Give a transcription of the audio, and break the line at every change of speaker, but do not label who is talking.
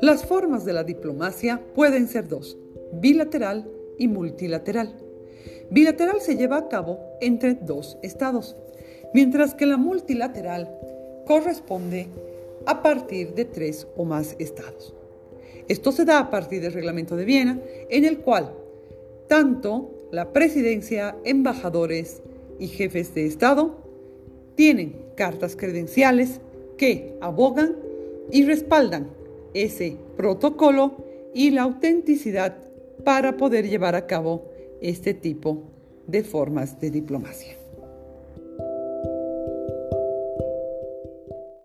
Las formas de la diplomacia pueden ser dos, bilateral y multilateral. Bilateral se lleva a cabo entre dos estados, mientras que la multilateral corresponde a partir de tres o más estados. Esto se da a partir del Reglamento de Viena, en el cual tanto la presidencia, embajadores y jefes de Estado tienen cartas credenciales que abogan y respaldan ese protocolo y la autenticidad para poder llevar a cabo este tipo de formas de diplomacia.